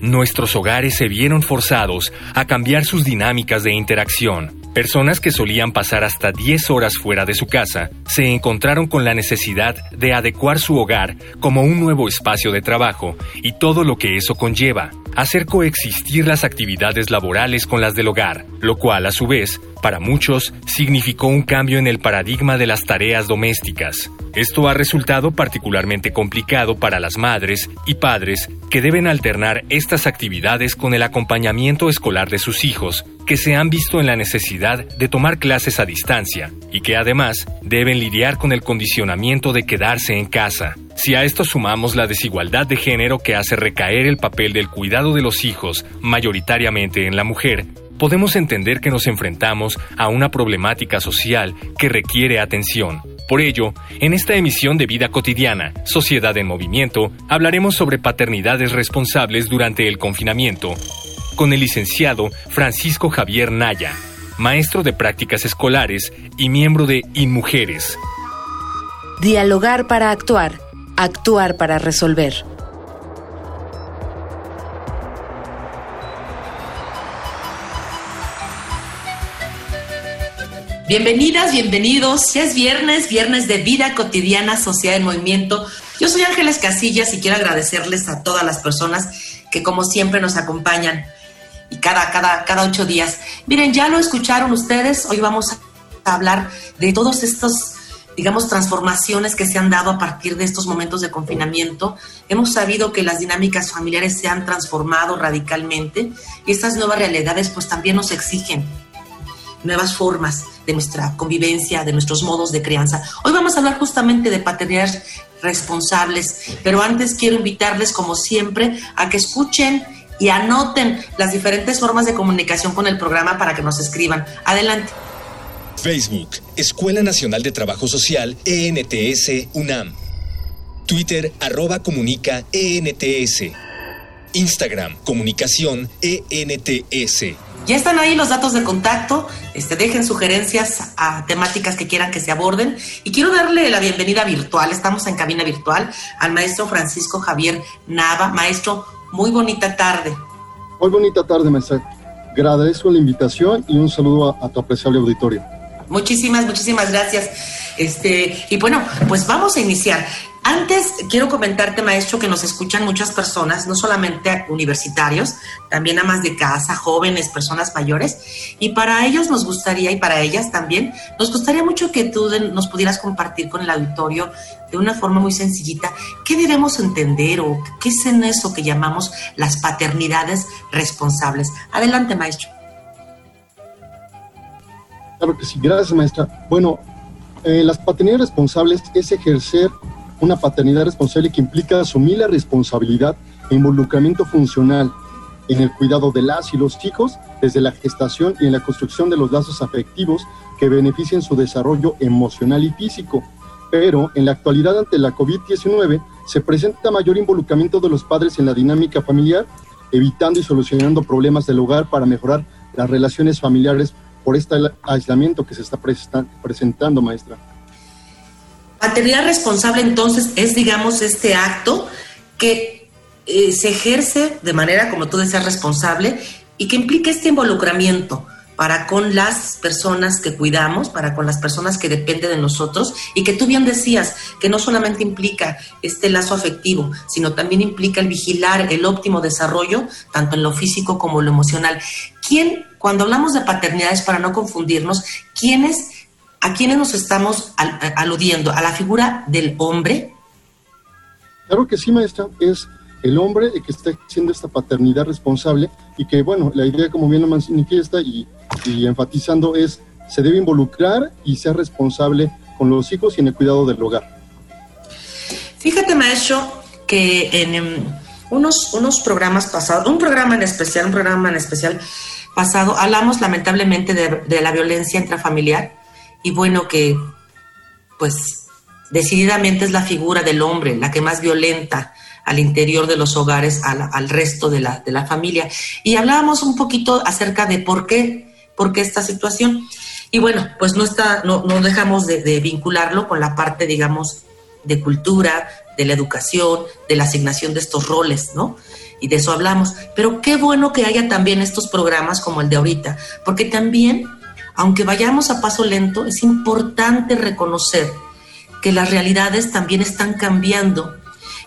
Nuestros hogares se vieron forzados a cambiar sus dinámicas de interacción. Personas que solían pasar hasta 10 horas fuera de su casa se encontraron con la necesidad de adecuar su hogar como un nuevo espacio de trabajo y todo lo que eso conlleva, hacer coexistir las actividades laborales con las del hogar, lo cual a su vez, para muchos, significó un cambio en el paradigma de las tareas domésticas. Esto ha resultado particularmente complicado para las madres y padres que deben alternar estas actividades con el acompañamiento escolar de sus hijos, que se han visto en la necesidad de tomar clases a distancia y que además deben lidiar con el condicionamiento de quedarse en casa. Si a esto sumamos la desigualdad de género que hace recaer el papel del cuidado de los hijos mayoritariamente en la mujer, podemos entender que nos enfrentamos a una problemática social que requiere atención. Por ello, en esta emisión de Vida Cotidiana, Sociedad en Movimiento, hablaremos sobre paternidades responsables durante el confinamiento, con el licenciado Francisco Javier Naya, maestro de prácticas escolares y miembro de InMujeres. Dialogar para actuar, actuar para resolver. Bienvenidas, bienvenidos. Ya es viernes, viernes de vida cotidiana, sociedad en movimiento. Yo soy Ángeles Casillas y quiero agradecerles a todas las personas que como siempre nos acompañan y cada, cada, cada ocho días. Miren, ya lo escucharon ustedes, hoy vamos a hablar de todos estos digamos, transformaciones que se han dado a partir de estos momentos de confinamiento. Hemos sabido que las dinámicas familiares se han transformado radicalmente y estas nuevas realidades pues también nos exigen nuevas formas de nuestra convivencia, de nuestros modos de crianza. Hoy vamos a hablar justamente de paternidades responsables, pero antes quiero invitarles, como siempre, a que escuchen y anoten las diferentes formas de comunicación con el programa para que nos escriban. Adelante. Facebook, Escuela Nacional de Trabajo Social, ENTS, UNAM. Twitter, arroba comunica, ENTS. Instagram, comunicación, ENTS. Ya están ahí los datos de contacto. Este, dejen sugerencias a temáticas que quieran que se aborden. Y quiero darle la bienvenida virtual. Estamos en cabina virtual al maestro Francisco Javier Nava. Maestro, muy bonita tarde. Muy bonita tarde, maestra. Agradezco la invitación y un saludo a, a tu apreciable auditorio. Muchísimas, muchísimas gracias. Este, y bueno, pues vamos a iniciar. Antes quiero comentarte, maestro, que nos escuchan muchas personas, no solamente universitarios, también amas de casa, jóvenes, personas mayores, y para ellos nos gustaría, y para ellas también, nos gustaría mucho que tú nos pudieras compartir con el auditorio de una forma muy sencillita qué debemos entender o qué es en eso que llamamos las paternidades responsables. Adelante, maestro. Claro que sí, gracias, maestra. Bueno, eh, las paternidades responsables es ejercer una paternidad responsable que implica asumir la responsabilidad e involucramiento funcional en el cuidado de las y los hijos desde la gestación y en la construcción de los lazos afectivos que beneficien su desarrollo emocional y físico. Pero en la actualidad ante la COVID-19 se presenta mayor involucramiento de los padres en la dinámica familiar, evitando y solucionando problemas del hogar para mejorar las relaciones familiares por este aislamiento que se está presentando, maestra. Paternidad responsable entonces es, digamos, este acto que eh, se ejerce de manera, como tú decías, responsable y que implica este involucramiento para con las personas que cuidamos, para con las personas que dependen de nosotros y que tú bien decías que no solamente implica este lazo afectivo, sino también implica el vigilar el óptimo desarrollo, tanto en lo físico como en lo emocional. ¿Quién, cuando hablamos de paternidades, para no confundirnos, quiénes ¿a quiénes nos estamos aludiendo? ¿A la figura del hombre? Claro que sí, maestra, es el hombre el que está haciendo esta paternidad responsable y que, bueno, la idea, como bien lo manifiesta y, y enfatizando, es se debe involucrar y ser responsable con los hijos y en el cuidado del hogar. Fíjate, maestro, que en em, unos, unos programas pasados, un programa en especial, un programa en especial pasado, hablamos lamentablemente de, de la violencia intrafamiliar y bueno que, pues, decididamente es la figura del hombre la que más violenta al interior de los hogares al, resto de la, de la, familia. Y hablábamos un poquito acerca de por qué, por qué esta situación. Y bueno, pues no, está, no, no dejamos de, vincularlo con la parte, digamos, de cultura, de la educación, de la asignación de estos roles, ¿no? Y de eso hablamos. Pero qué bueno que haya también estos programas como el de ahorita, porque también, aunque vayamos a paso lento, es importante reconocer que las realidades también están cambiando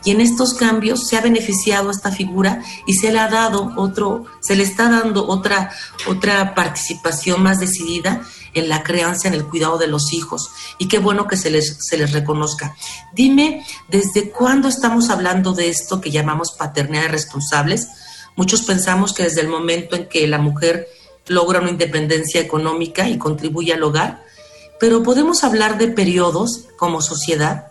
y en estos cambios se ha beneficiado esta figura y se le ha dado otro, se le está dando otra, otra participación más decidida en la crianza, en el cuidado de los hijos. Y qué bueno que se les, se les reconozca. Dime, ¿desde cuándo estamos hablando de esto que llamamos paternidades responsables? Muchos pensamos que desde el momento en que la mujer logra una independencia económica y contribuye al hogar, pero podemos hablar de periodos como sociedad.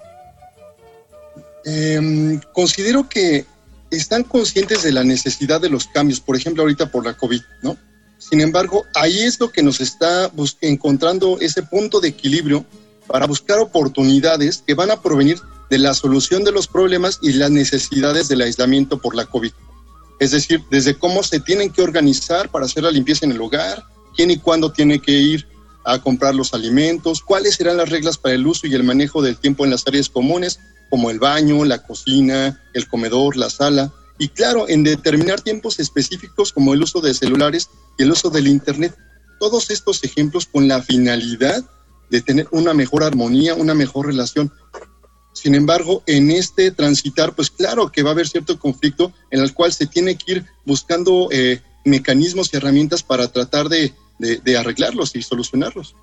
Em, considero que están conscientes de la necesidad de los cambios, por ejemplo, ahorita por la COVID, ¿no? Sin embargo, ahí es lo que nos está encontrando ese punto de equilibrio para buscar oportunidades que van a provenir de la solución de los problemas y las necesidades del aislamiento por la COVID. Es decir, desde cómo se tienen que organizar para hacer la limpieza en el hogar, quién y cuándo tiene que ir a comprar los alimentos, cuáles serán las reglas para el uso y el manejo del tiempo en las áreas comunes, como el baño, la cocina, el comedor, la sala, y claro, en determinar tiempos específicos como el uso de celulares y el uso del Internet. Todos estos ejemplos con la finalidad de tener una mejor armonía, una mejor relación. Sin embargo, en este transitar, pues claro que va a haber cierto conflicto en el cual se tiene que ir buscando eh, mecanismos y herramientas para tratar de arreglarlos y solucionarlos.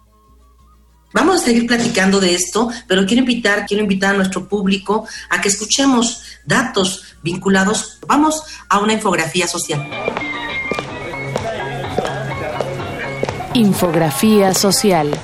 Vamos a seguir platicando de esto, pero quiero invitar, quiero invitar a nuestro público a que escuchemos datos vinculados. Vamos a una infografía social. Infografía social.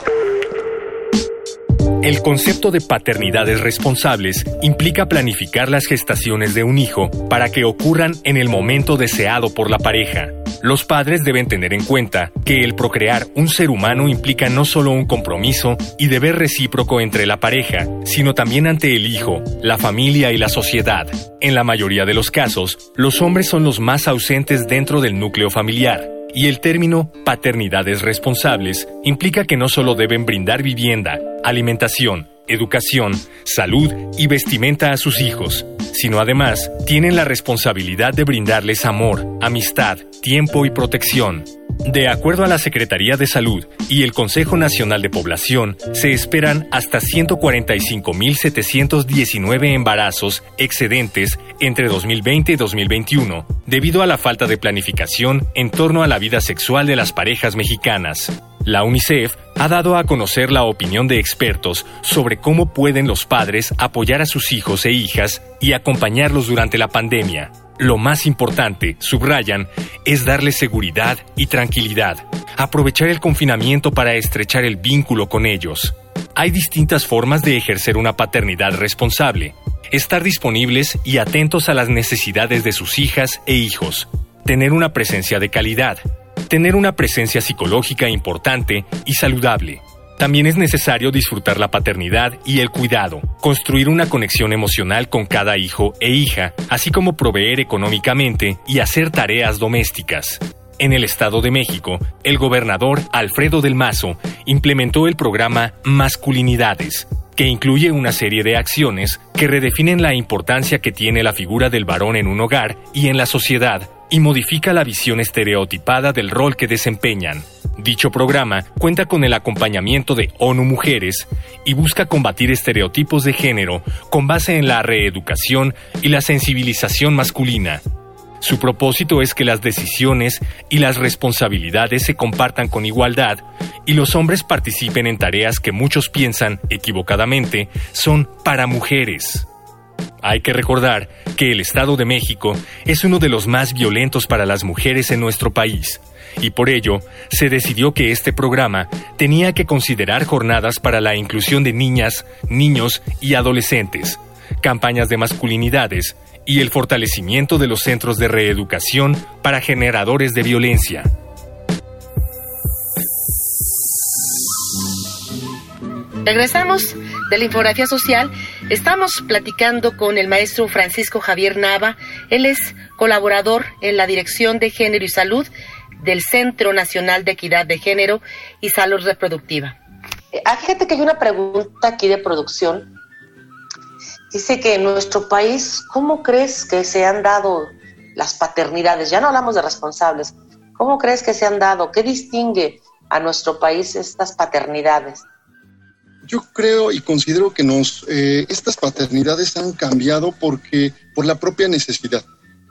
El concepto de paternidades responsables implica planificar las gestaciones de un hijo para que ocurran en el momento deseado por la pareja los padres deben tener en cuenta que el procrear un ser humano implica no solo un compromiso y deber recíproco entre la pareja, sino también ante el hijo, la familia y la sociedad. En la mayoría de los casos, los hombres son los más ausentes dentro del núcleo familiar, y el término paternidades responsables implica que no solo deben brindar vivienda, alimentación, educación, salud y vestimenta a sus hijos, sino además tienen la responsabilidad de brindarles amor, amistad, tiempo y protección. De acuerdo a la Secretaría de Salud y el Consejo Nacional de Población, se esperan hasta 145.719 embarazos excedentes entre 2020 y 2021, debido a la falta de planificación en torno a la vida sexual de las parejas mexicanas. La UNICEF ha dado a conocer la opinión de expertos sobre cómo pueden los padres apoyar a sus hijos e hijas y acompañarlos durante la pandemia. Lo más importante, subrayan, es darles seguridad y tranquilidad, aprovechar el confinamiento para estrechar el vínculo con ellos. Hay distintas formas de ejercer una paternidad responsable. Estar disponibles y atentos a las necesidades de sus hijas e hijos. Tener una presencia de calidad tener una presencia psicológica importante y saludable. También es necesario disfrutar la paternidad y el cuidado, construir una conexión emocional con cada hijo e hija, así como proveer económicamente y hacer tareas domésticas. En el Estado de México, el gobernador Alfredo del Mazo implementó el programa Masculinidades, que incluye una serie de acciones que redefinen la importancia que tiene la figura del varón en un hogar y en la sociedad y modifica la visión estereotipada del rol que desempeñan. Dicho programa cuenta con el acompañamiento de ONU Mujeres y busca combatir estereotipos de género con base en la reeducación y la sensibilización masculina. Su propósito es que las decisiones y las responsabilidades se compartan con igualdad y los hombres participen en tareas que muchos piensan, equivocadamente, son para mujeres. Hay que recordar que el Estado de México es uno de los más violentos para las mujeres en nuestro país, y por ello se decidió que este programa tenía que considerar jornadas para la inclusión de niñas, niños y adolescentes, campañas de masculinidades y el fortalecimiento de los centros de reeducación para generadores de violencia. Regresamos de la infografía social. Estamos platicando con el maestro Francisco Javier Nava. Él es colaborador en la Dirección de Género y Salud del Centro Nacional de Equidad de Género y Salud Reproductiva. Ah, fíjate que hay una pregunta aquí de producción. Dice que en nuestro país, ¿cómo crees que se han dado las paternidades? Ya no hablamos de responsables. ¿Cómo crees que se han dado? ¿Qué distingue a nuestro país estas paternidades? Yo creo y considero que nos eh, estas paternidades han cambiado porque por la propia necesidad,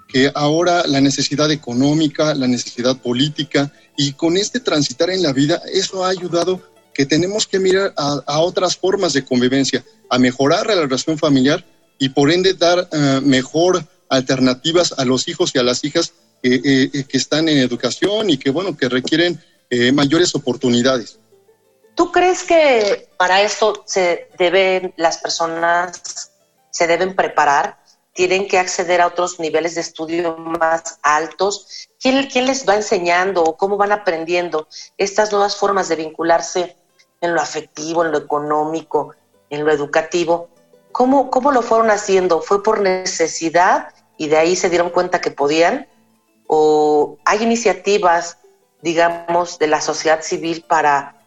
que ahora la necesidad económica, la necesidad política y con este transitar en la vida eso ha ayudado que tenemos que mirar a, otras formas de convivencia, a mejorar la relación familiar y por ende dar eh, mejor alternativas a los hijos y a las hijas eh, que están en educación y que bueno que requieren mayores oportunidades. ¿Tú crees que para esto se deben las personas se deben preparar? ¿Tienen que acceder a otros niveles de estudio más altos? ¿Quién, quién les va enseñando o cómo van aprendiendo estas nuevas formas de vincularse en lo afectivo, en lo económico, en lo educativo? ¿Cómo, ¿Cómo lo fueron haciendo? ¿Fue por necesidad y de ahí se dieron cuenta que podían? ¿O hay iniciativas, digamos, de la sociedad civil para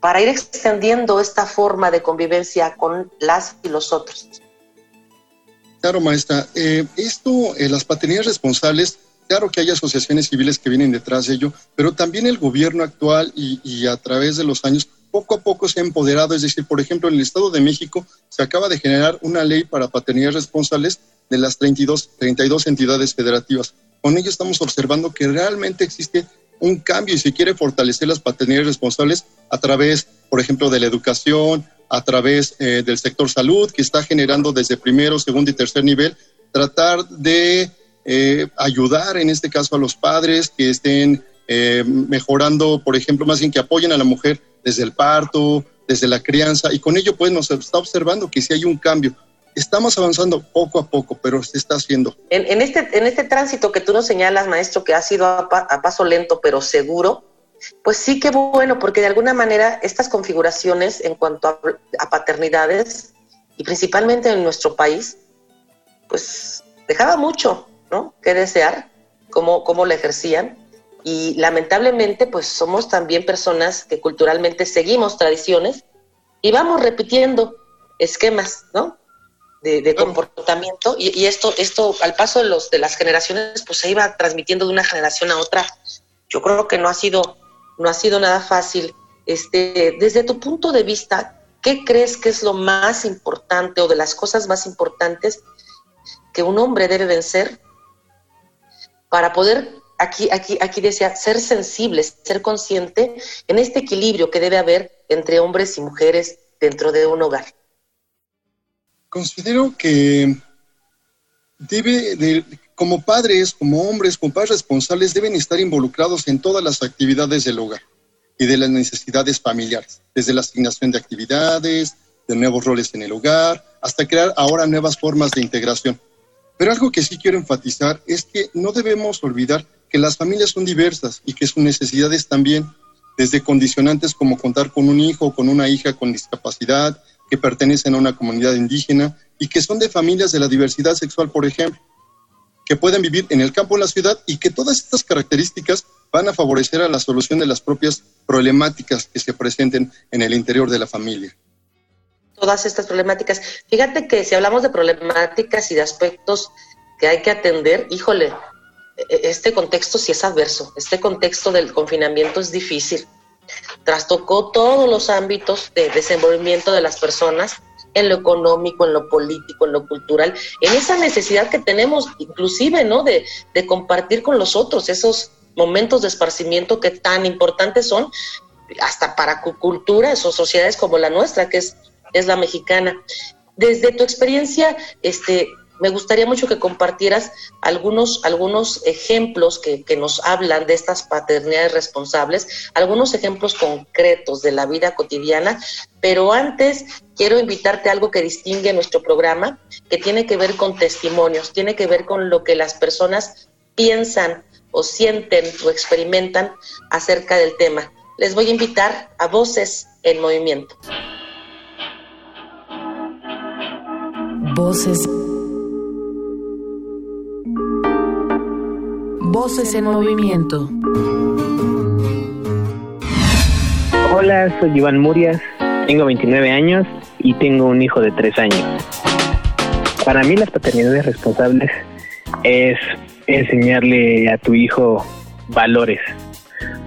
para ir extendiendo esta forma de convivencia con las y los otros. Claro, maestra. Eh, esto, eh, las paternidades responsables, claro que hay asociaciones civiles que vienen detrás de ello, pero también el gobierno actual y, y, a través de los años poco a poco se ha empoderado. Es decir, por ejemplo, en el Estado de México se acaba de generar una ley para paternidades responsables de las 32, 32 entidades federativas. Con ello estamos observando que realmente existe un cambio y se quiere fortalecer las paternidades responsables a través, por ejemplo, de la educación, a través eh, del sector salud, que está generando desde primero, segundo y tercer nivel, tratar de eh, ayudar en este caso a los padres que estén eh, mejorando, por ejemplo, más bien que apoyen a la mujer desde el parto, desde la crianza, y con ello pues nos está observando que si hay un cambio. Estamos avanzando poco a poco, pero se está haciendo. En, este, en este tránsito que tú nos señalas, maestro, que ha sido a, paso lento pero seguro, pues sí que bueno, porque de alguna manera estas configuraciones en cuanto a, paternidades, y principalmente en nuestro país, pues dejaba mucho, ¿no? Que desear, cómo, cómo la ejercían. Y lamentablemente, pues somos también personas que culturalmente seguimos tradiciones y vamos repitiendo esquemas, ¿no? De, comportamiento y, esto, esto al paso de, los, de las generaciones, pues se iba transmitiendo de una generación a otra. Yo creo que no ha sido, no ha sido nada fácil. Este, desde tu punto de vista, ¿qué crees que es lo más importante o de las cosas más importantes que un hombre debe vencer para poder, aquí, aquí, aquí decía, ser sensible, ser consciente en este equilibrio que debe haber entre hombres y mujeres dentro de un hogar? Considero que debe de, como padres, como hombres, como padres responsables, deben estar involucrados en todas las actividades del hogar y de las necesidades familiares, desde la asignación de actividades, de nuevos roles en el hogar, hasta crear ahora nuevas formas de integración. Pero algo que sí quiero enfatizar es que no debemos olvidar que las familias son diversas y que sus necesidades también, desde condicionantes como contar con un hijo o con una hija con discapacidad, que pertenecen a una comunidad indígena y que son de familias de la diversidad sexual, por ejemplo, que pueden vivir en el campo o en la ciudad y que todas estas características van a favorecer a la solución de las propias problemáticas que se presenten en el interior de la familia. Todas estas problemáticas. Fíjate que si hablamos de problemáticas y de aspectos que hay que atender, híjole, e-, e-, este contexto sí es adverso, este contexto del confinamiento es difícil trastocó todos los ámbitos de desenvolvimiento de las personas, en lo económico, en lo político, en lo cultural, en esa necesidad que tenemos inclusive, ¿no? De, compartir con los otros esos momentos de esparcimiento que tan importantes son hasta para culturas o sociedades como la nuestra, que es, es la mexicana. Desde tu experiencia, este, me gustaría mucho que compartieras algunos, algunos ejemplos que, que, nos hablan de estas paternidades responsables, algunos ejemplos concretos de la vida cotidiana, pero antes quiero invitarte a algo que distingue nuestro programa, que tiene que ver con testimonios, tiene que ver con lo que las personas piensan o sienten o experimentan acerca del tema. Les voy a invitar a Voces en Movimiento. Voces Voces en movimiento. Hola, soy Iván Murias, tengo 29 años y tengo un hijo de 3 años. Para mí las paternidades responsables es enseñarle a tu hijo valores,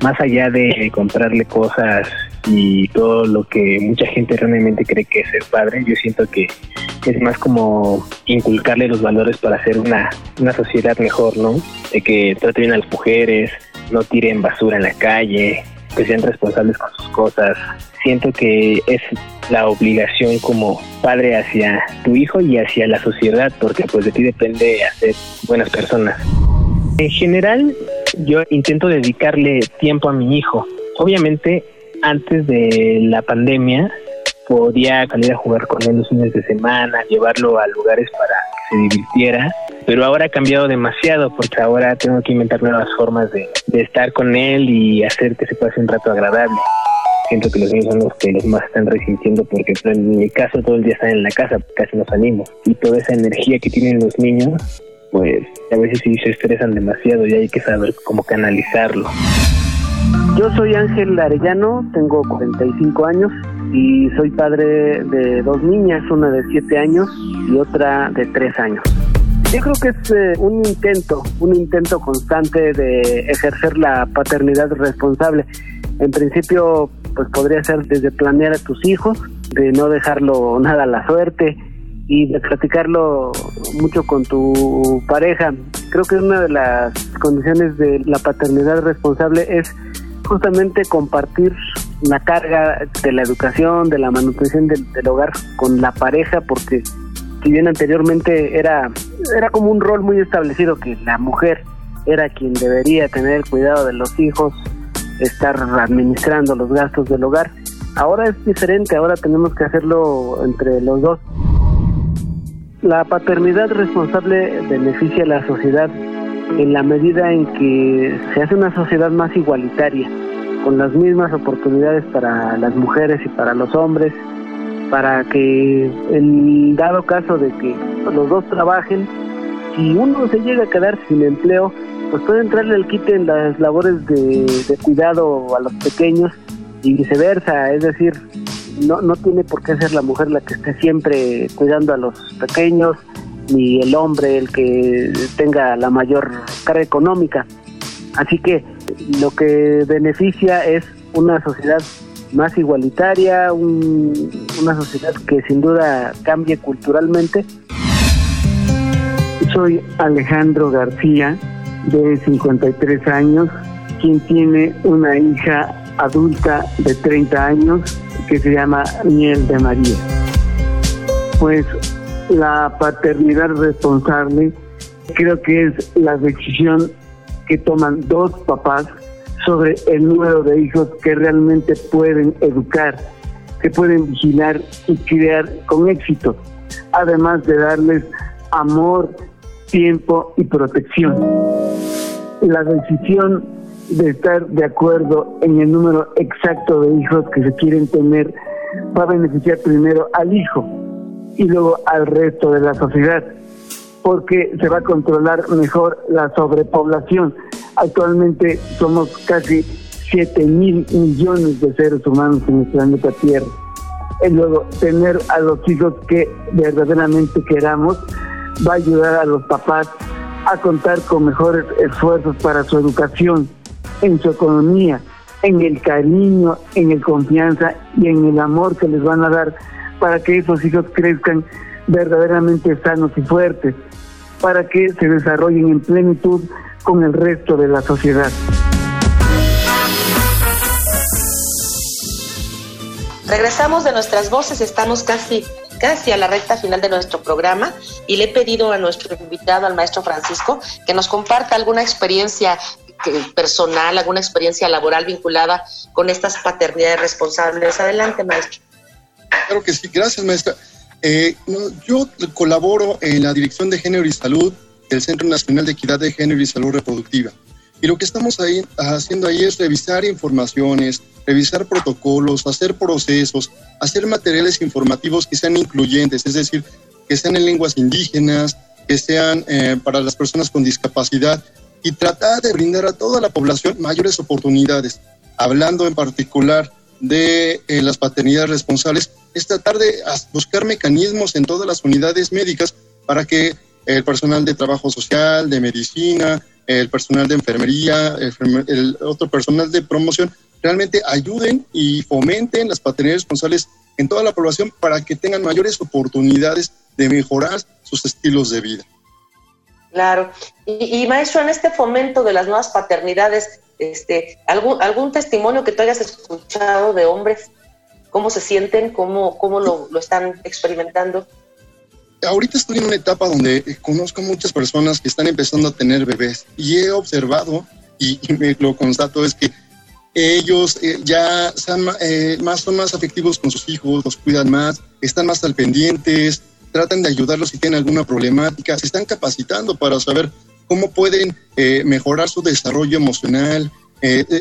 más allá de comprarle cosas y todo lo que mucha gente realmente cree que es ser padre, yo siento que es más como inculcarle los valores para hacer una, una sociedad mejor, ¿no? De que trate bien a las mujeres, no tiren basura en la calle, que sean responsables con sus cosas. Siento que es la obligación como padre hacia tu hijo y hacia la sociedad, porque pues de ti depende hacer buenas personas. En general, yo intento dedicarle tiempo a mi hijo. Obviamente, antes de la pandemia, podía salir a jugar con él los fines de semana, llevarlo a lugares para que se divirtiera, pero ahora ha cambiado demasiado porque ahora tengo que inventar nuevas formas de, estar con él y hacer que se pase un rato agradable. Siento que los niños son los que los más están resintiendo porque en mi caso todo el día están en la casa, casi no salimos. Y toda esa energía que tienen los niños, pues a veces sí se estresan demasiado y hay que saber cómo canalizarlo. Yo soy Ángel Arellano, tengo 45 años y soy padre de dos niñas, una de 7 años y otra de 3 años. Yo creo que es eh, un intento, un intento constante de ejercer la paternidad responsable. En principio, pues podría ser desde planear a tus hijos, de no dejarlo nada a la suerte y de platicarlo mucho con tu pareja. Creo que una de las condiciones de la paternidad responsable es justamente compartir la carga de la educación, de la manutención del, del, hogar con la pareja, porque si bien anteriormente era, era como un rol muy establecido que la mujer era quien debería tener el cuidado de los hijos, estar administrando los gastos del hogar, ahora es diferente, ahora tenemos que hacerlo entre los dos. La paternidad responsable beneficia a la sociedad en la medida en que se hace una sociedad más igualitaria, con las mismas oportunidades para las mujeres y para los hombres, para que en dado caso de que los dos trabajen, si uno se llega a quedar sin empleo, pues puede entrarle el quite en las labores de, de cuidado a los pequeños y viceversa, es decir, no, no tiene por qué ser la mujer la que esté siempre cuidando a los pequeños, ni el hombre el que tenga la mayor carga económica. Así que lo que beneficia es una sociedad más igualitaria, un, una sociedad que sin duda cambie culturalmente. Soy Alejandro García, de 53 años, quien tiene una hija adulta de 30 años que se llama Miel de María. Pues la paternidad responsable creo que es la decisión que toman dos papás sobre el número de hijos que realmente pueden educar, que pueden vigilar y criar con éxito, además de darles amor, tiempo y protección. La decisión de estar de acuerdo en el número exacto de hijos que se quieren tener va a beneficiar primero al hijo y luego al resto de la sociedad, porque se va a controlar mejor la sobrepoblación. Actualmente somos casi 7 mil millones de seres humanos en el planeta Tierra. Y luego tener a los hijos que verdaderamente queramos va a ayudar a los papás a contar con mejores esfuerzos para su educación, en su economía, en el cariño, en el confianza y en el amor que les van a dar para que esos hijos crezcan verdaderamente sanos y fuertes, para que se desarrollen en plenitud con el resto de la sociedad. Regresamos de nuestras voces, estamos casi casi a la recta final de nuestro programa y le he pedido a nuestro invitado, al maestro Francisco, que nos comparta alguna experiencia personal, alguna experiencia laboral vinculada con estas paternidades responsables. Adelante, maestro. Claro que sí, gracias, maestra. Eh, yo colaboro en la Dirección de Género y Salud del Centro Nacional de Equidad de Género y Salud Reproductiva. Y lo que estamos ahí, haciendo ahí es revisar informaciones, revisar protocolos, hacer procesos, hacer materiales informativos que sean incluyentes, es decir, que sean en lenguas indígenas, que sean eh, para las personas con discapacidad y tratar de brindar a toda la población mayores oportunidades. Hablando en particular de eh, las paternidades responsables, es tratar de buscar mecanismos en todas las unidades médicas para que el personal de trabajo social, de medicina, el personal de enfermería, el, otro personal de promoción, realmente ayuden y fomenten las paternidades responsables en toda la población para que tengan mayores oportunidades de mejorar sus estilos de vida. Claro. Y, maestro, en este fomento de las nuevas paternidades, este, ¿algún, algún testimonio que tú hayas escuchado de hombres? ¿Cómo se sienten? ¿Cómo, cómo lo, lo están experimentando? ahorita estoy en una etapa donde conozco muchas personas que están empezando a tener bebés y he observado y, me lo constato es que ellos eh, ya son, eh, más, son más afectivos con sus hijos, los cuidan más, están más al pendientes, tratan de ayudarlos si tienen alguna problemática, se están capacitando para saber cómo pueden eh, mejorar su desarrollo emocional,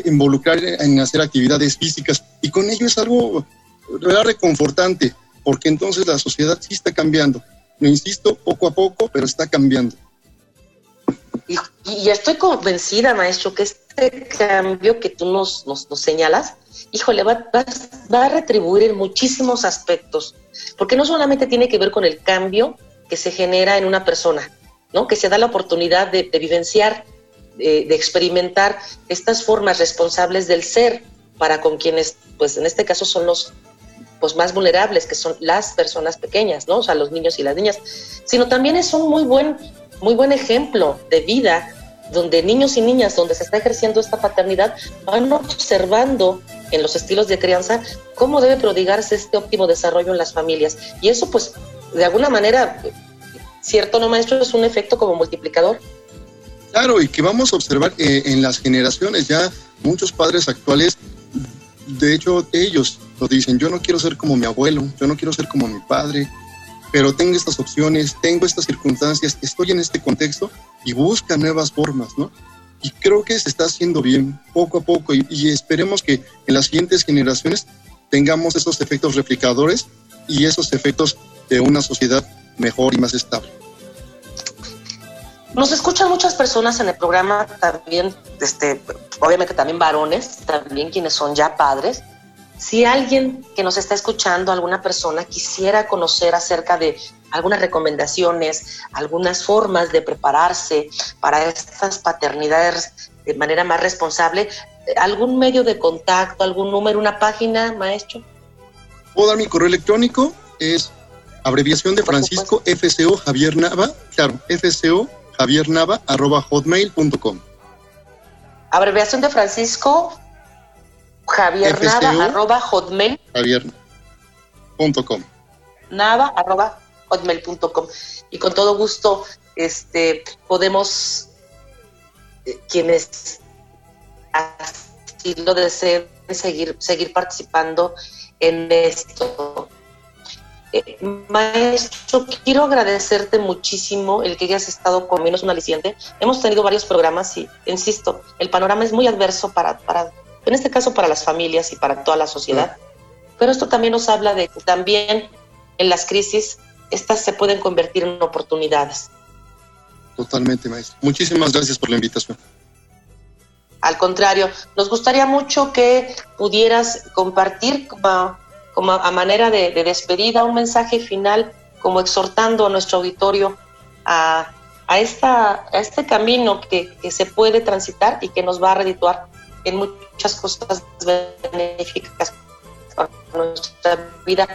involucrar en hacer actividades físicas y con ello es algo reconfortante porque entonces la sociedad sí está cambiando lo insisto, poco a poco, pero está cambiando. Y, estoy convencida, maestro, que este cambio que tú nos, nos, señalas, híjole, va, va, a retribuir en muchísimos aspectos, porque no solamente tiene que ver con el cambio que se genera en una persona, que se da la oportunidad de, vivenciar, de, de, experimentar estas formas responsables del ser para con quienes, pues en este caso son los pues más vulnerables, que son las personas pequeñas, ¿no? O sea, los niños y las niñas, sino también es un muy buen, muy buen ejemplo de vida donde niños y niñas, donde se está ejerciendo esta paternidad, van observando en los estilos de crianza cómo debe prodigarse este óptimo desarrollo en las familias. Y eso, pues, de alguna manera, cierto, ¿no, maestro? Es un efecto como multiplicador. Claro, y que vamos a observar eh, en las generaciones ya muchos padres actuales, de hecho, ellos dicen, yo no quiero ser como mi abuelo, yo no quiero ser como mi padre, pero tengo estas opciones, tengo estas circunstancias, estoy en este contexto y busca nuevas formas, ¿no? Y creo que se está haciendo bien poco a poco y, y esperemos que en las siguientes generaciones tengamos esos efectos replicadores y esos efectos de una sociedad mejor y más estable. Nos escuchan muchas personas en el programa, también, este, obviamente también varones, también quienes son ya padres, si alguien que nos está escuchando, alguna persona, quisiera conocer acerca de algunas recomendaciones, algunas formas de prepararse para estas paternidades de manera más responsable, ¿algún medio de contacto, algún número, una página, maestro? Puedo dar mi correo electrónico, es abreviación de Francisco FCO Javier Nava, claro, FCO Javier Nava arroba hotmail.com. Abreviación de Francisco Javier Nava, arroba hotmail. Javier.com. Nava, arroba hotmail.com. Y con todo gusto este, podemos, eh, quienes así lo deseen, seguir, seguir participando en esto. Eh, maestro, quiero agradecerte muchísimo el que hayas estado con menos un aliciente. Hemos tenido varios programas y, insisto, el panorama es muy adverso para, para en este caso para las familias y para toda la sociedad. Pero esto también nos habla de que también en las crisis estas se pueden convertir en oportunidades. Totalmente, maestro. Muchísimas gracias por la invitación. Al contrario, nos gustaría mucho que pudieras compartir como, a manera de, despedida un mensaje final, como exhortando a nuestro auditorio a, esta, a este camino que, que se puede transitar y que nos va a redituar en muchas cosas benéficas para nuestra vida.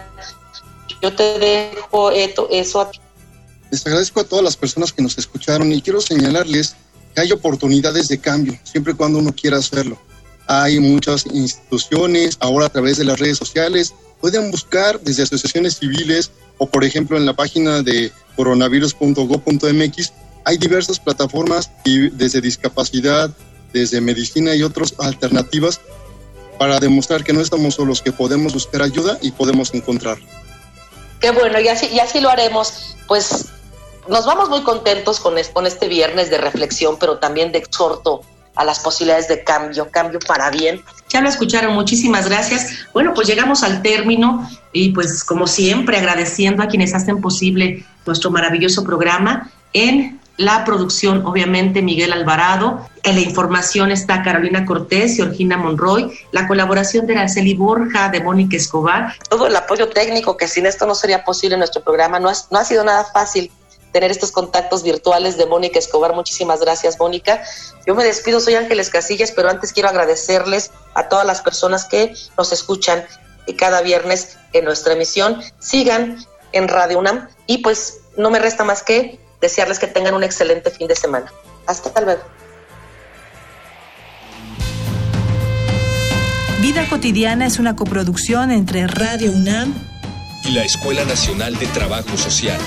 Yo te dejo eso a ti. Les agradezco a todas las personas que nos escucharon y quiero señalarles que hay oportunidades de cambio, siempre y cuando uno quiera hacerlo. Hay muchas instituciones, ahora a través de las redes sociales, pueden buscar desde asociaciones civiles o por ejemplo en la página de coronavirus.go.mx hay diversas plataformas y desde discapacidad, desde medicina y otras alternativas para demostrar que no estamos solos, que podemos buscar ayuda y podemos encontrar. Qué bueno, y así, y así lo haremos. Pues nos vamos muy contentos con, con este viernes de reflexión, pero también de exhorto a las posibilidades de cambio, cambio para bien. Ya lo escucharon, muchísimas gracias. Bueno, pues llegamos al término y pues como siempre agradeciendo a quienes hacen posible nuestro maravilloso programa en la producción, obviamente, Miguel Alvarado. En la información está Carolina Cortés y Orgina Monroy. La colaboración de Araceli Borja, de Mónica Escobar. Todo el apoyo técnico, que sin esto no sería posible en nuestro programa. No ha, no ha sido nada fácil tener estos contactos virtuales de Mónica Escobar. Muchísimas gracias, Mónica. Yo me despido, soy Ángeles Casillas, pero antes quiero agradecerles a todas las personas que nos escuchan cada viernes en nuestra emisión. Sigan en Radio UNAM y pues no me resta más que desearles que tengan un excelente fin de semana. Hasta luego. Vida cotidiana es una coproducción entre Radio UNAM y la Escuela Nacional de Trabajo Social.